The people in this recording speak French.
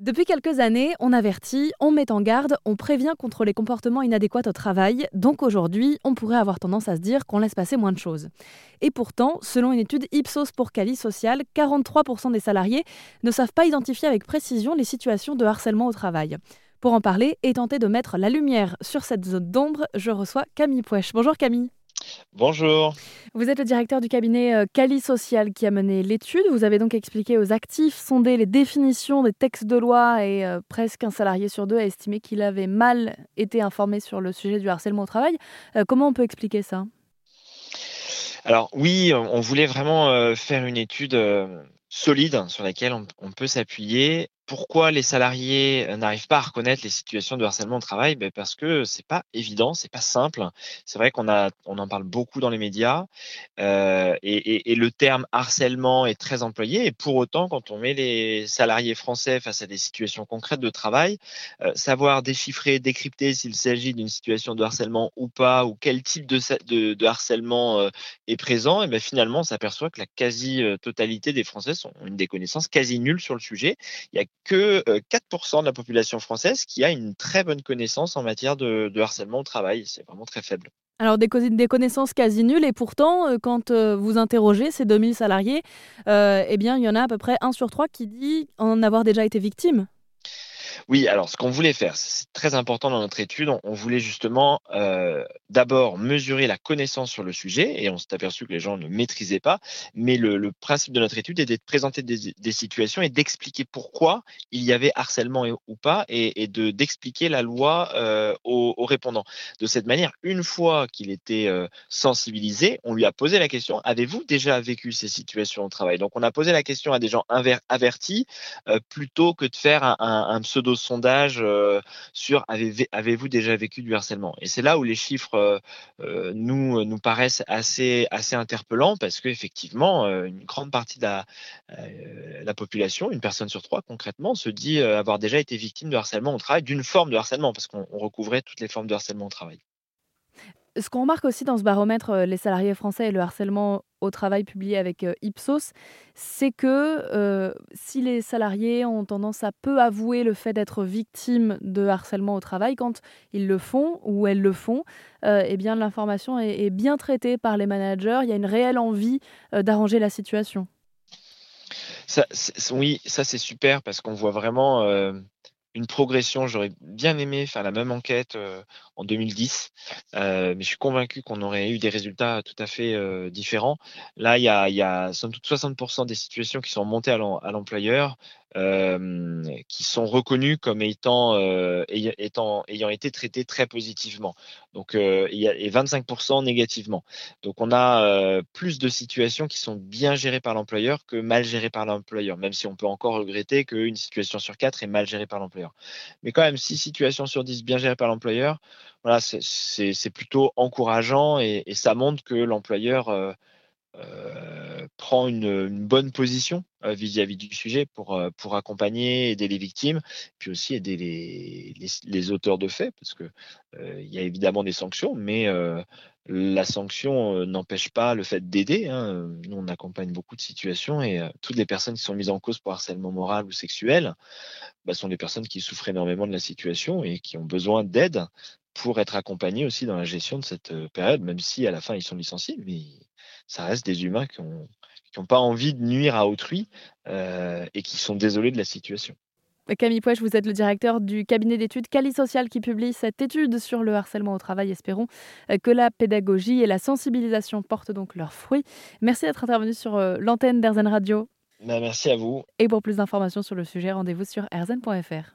Depuis quelques années, on avertit, on met en garde, on prévient contre les comportements inadéquats au travail, donc aujourd'hui, on pourrait avoir tendance à se dire qu'on laisse passer moins de choses. Et pourtant, selon une étude Ipsos pour Cali Social, 43% des salariés ne savent pas identifier avec précision les situations de harcèlement au travail. Pour en parler et tenter de mettre la lumière sur cette zone d'ombre, je reçois Camille Pouèche. Bonjour Camille. Bonjour. Vous êtes le directeur du cabinet euh, Cali Social qui a mené l'étude. Vous avez donc expliqué aux actifs, sondé les définitions des textes de loi et euh, presque un salarié sur deux a estimé qu'il avait mal été informé sur le sujet du harcèlement au travail. Euh, comment on peut expliquer ça? Alors oui, on voulait vraiment faire une étude solide sur laquelle on peut s'appuyer pourquoi les salariés euh, n'arrivent pas à reconnaître les situations de harcèlement au travail? Ben Parce que c'est pas évident, c'est pas simple. C'est vrai qu'on a, on en parle beaucoup dans les médias euh, et, et, et, le terme harcèlement est très employé. Et pour autant, quand on met les salariés français face à des situations concrètes de travail, euh, savoir déchiffrer, décrypter s'il s'agit d'une situation de harcèlement ou pas, ou quel type de, de, de harcèlement euh, est présent, et ben finalement, on s'aperçoit que la quasi-totalité des Français ont une des connaissances quasi nulles sur le sujet. Il y a que 4% de la population française qui a une très bonne connaissance en matière de, harcèlement au travail. C'est vraiment très faible. Alors des, connaissances quasi nulles et pourtant quand vous interrogez ces 2000 salariés, eh bien il y en a à peu près un sur trois qui dit en avoir déjà été victime. Oui, alors ce qu'on voulait faire, c'est très important dans notre étude, on, voulait justement euh, d'abord mesurer la connaissance sur le sujet et on s'est aperçu que les gens ne maîtrisaient pas, mais le, principe de notre étude était de présenter des, situations et d'expliquer pourquoi il y avait harcèlement ou pas et, de d'expliquer la loi euh, aux, répondants. De cette manière, une fois qu'il était euh, sensibilisé, on lui a posé la question avez-vous déjà vécu ces situations au travail? Donc on a posé la question à des gens avertis plutôt que de faire un, un pseudo sondage euh, sur avez-vous déjà vécu du harcèlement? Et c'est là où les chiffres euh, euh, nous, paraissent assez, assez interpellants parce qu'effectivement, une grande partie de la, population, une personne sur trois concrètement, se dit avoir déjà été victime de harcèlement au travail, d'une forme de harcèlement, parce qu'on recouvrait toutes les formes de harcèlement au travail. Ce qu'on remarque aussi dans ce baromètre, euh, les salariés français et le harcèlement au travail publié avec euh, Ipsos, c'est que euh, si les salariés ont tendance à peu avouer le fait d'être victimes de harcèlement au travail, quand ils le font ou elles le font, eh bien l'information est, bien traitée par les managers. Il y a une réelle envie d'arranger la situation. oui, ça c'est super parce qu'on voit vraiment une progression. J'aurais bien aimé faire la même enquête euh, en 2010, euh, mais je suis convaincu qu'on aurait eu des résultats tout à fait euh, différents. Là, il y a, il y a 60% des situations qui sont montées à l'employeur, euh, qui sont reconnus comme euh, étant, ayant été traités très positivement. Donc, euh, et 25% négativement. Donc, on a plus de situations qui sont bien gérées par l'employeur que mal gérées par l'employeur, même si on peut encore regretter qu'une situation sur quatre est mal gérée par l'employeur. Mais quand même, six situations sur 10 bien gérées par l'employeur, voilà, c'est plutôt encourageant et, ça montre que l'employeur euh, prend une, bonne position euh, vis-à-vis du sujet pour, euh, pour accompagner, aider les victimes, puis aussi aider les, les, auteurs de faits, parce que il y a évidemment des sanctions, mais la sanction n'empêche pas le fait d'aider. Hein. Nous, on accompagne beaucoup de situations et toutes les personnes qui sont mises en cause pour harcèlement moral ou sexuel bah, sont des personnes qui souffrent énormément de la situation et qui ont besoin d'aide pour être accompagnés aussi dans la gestion de cette période, même si à la fin ils sont licenciés, mais ça reste des humains qui n'ont pas envie de nuire à autrui euh, et qui sont désolés de la situation. Camille Pouèche, vous êtes le directeur du cabinet d'études Cali Social qui publie cette étude sur le harcèlement au travail. Espérons euh, que la pédagogie et la sensibilisation portent donc leurs fruits. Merci d'être intervenu sur euh, l'antenne d'Erzen Radio. Bah, merci à vous. Et pour plus d'informations sur le sujet, rendez-vous sur erzen.fr.